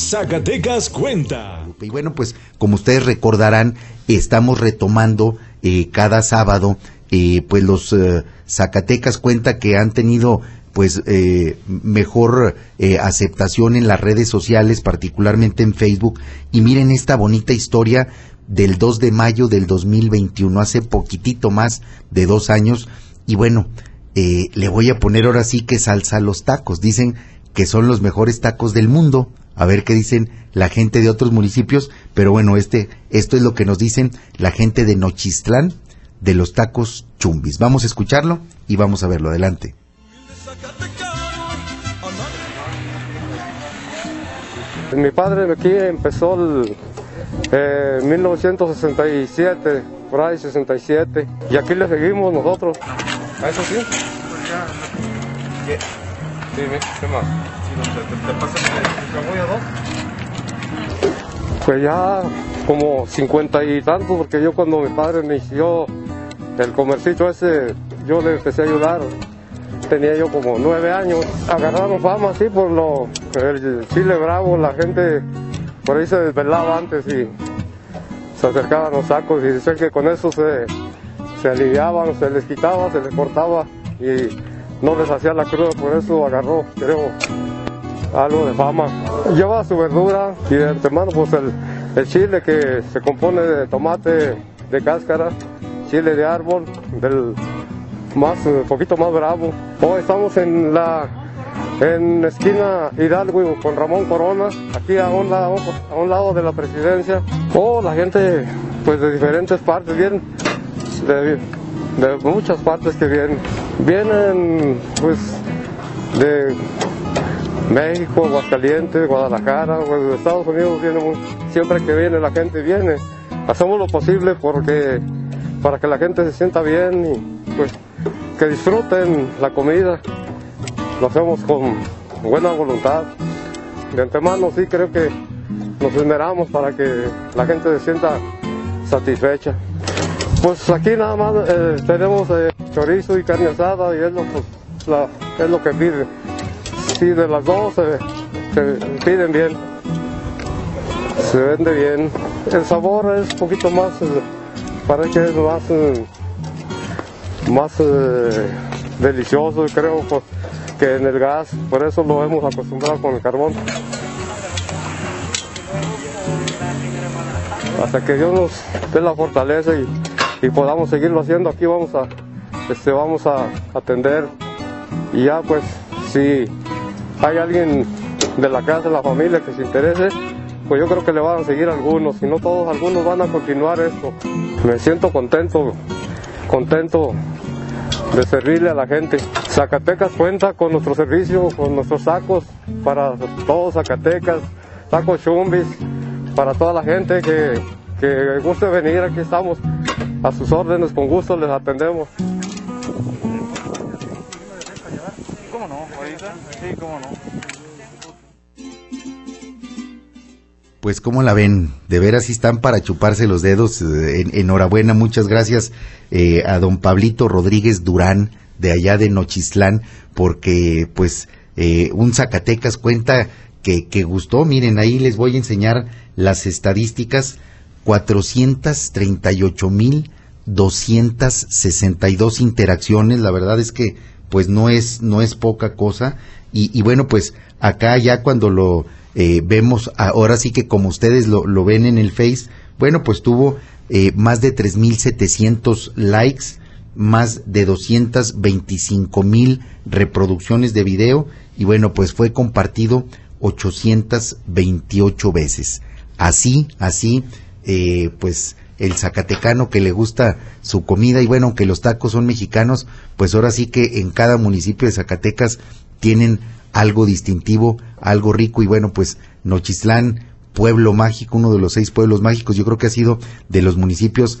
Zacatecas cuenta. Y bueno, pues como ustedes recordarán, estamos retomando eh, cada sábado, eh, pues los eh, Zacatecas cuenta que han tenido pues eh, mejor eh, aceptación en las redes sociales, particularmente en Facebook. Y miren esta bonita historia del 2 de mayo del 2021, hace poquitito más de dos años. Y bueno, eh, le voy a poner ahora sí que salsa a los tacos. Dicen que son los mejores tacos del mundo. A ver qué dicen la gente de otros municipios. Pero bueno, este, esto es lo que nos dicen la gente de Nochistlán de los tacos chumbis. Vamos a escucharlo y vamos a verlo. Adelante. Mi padre aquí empezó el eh, 1967, por ahí 67, y aquí le seguimos nosotros. ¿A eso sí? Sí, ¿qué más? Pues ya como cincuenta y tantos, porque yo cuando mi padre inició el comercito ese, yo le empecé a ayudar. Tenía yo como nueve años. Agarraron fama así por lo el chile bravo, la gente por ahí se desvelaba antes y se acercaban los sacos y decían que con eso se, se aliviaban, se les quitaba, se les cortaba y no les hacía la cruda, por eso agarró, creo, algo de fama. Lleva su verdura y de antemano pues el, el chile que se compone de tomate de cáscara, chile de árbol, del más, un poquito más bravo. Hoy estamos en la en esquina Hidalgo con Ramón Corona, aquí a un lado, a un lado de la presidencia. Oh, la gente pues de diferentes partes vienen, de, de muchas partes que vienen. Vienen pues de México, Aguascalientes, Guadalajara, pues, de Estados Unidos viene muy- siempre que viene la gente viene. Hacemos lo posible porque para que la gente se sienta bien y pues que disfruten la comida. Lo hacemos con buena voluntad. De antemano sí creo que nos esmeramos para que la gente se sienta satisfecha. Pues aquí nada más eh, tenemos eh, chorizo y carne asada y es lo, pues, es lo que piden. Sí, de las dos se piden bien. Se vende bien. El sabor es un poquito más, eh, parece que es más, eh, más eh, delicioso, creo, que en el gas. Por eso lo hemos acostumbrado con el carbón. Hasta que Dios nos dé la fortaleza y podamos seguirlo haciendo, aquí vamos a, este, vamos a atender. Y ya pues, si hay alguien de la casa, de la familia que se interese, pues yo creo que le van a seguir algunos, si no todos, algunos van a continuar esto. Me siento contento, contento de servirle a la gente. Zacatecas cuenta con nuestro servicio, con nuestros sacos para todos Zacatecas, tacos chumbis, para toda la gente que, que guste venir, aquí estamos a sus órdenes, con gusto les atendemos. ¿Cómo no? Ahorita, sí, cómo no. Pues como la ven, de veras están para chuparse los dedos. Eh, en- enhorabuena, muchas gracias eh, a don Pablito Rodríguez Durán de allá de Nochistlán, porque pues eh, un Zacatecas cuenta que, que gustó. Miren, ahí les voy a enseñar las estadísticas. 438 mil 262 interacciones, la verdad es que pues no es no es poca cosa y, bueno pues acá ya cuando lo eh, vemos ahora sí que como ustedes lo, lo ven en el Face, bueno pues tuvo eh, más de 3.700 likes, más de 225 mil reproducciones de video y bueno pues fue compartido 828 veces. Así, así, eh, pues el zacatecano que le gusta su comida y bueno, aunque los tacos son mexicanos, pues ahora sí que en cada municipio de Zacatecas tienen algo distintivo, algo rico y bueno, pues Nochistlán, pueblo mágico, uno de los seis pueblos mágicos, yo creo que ha sido de los municipios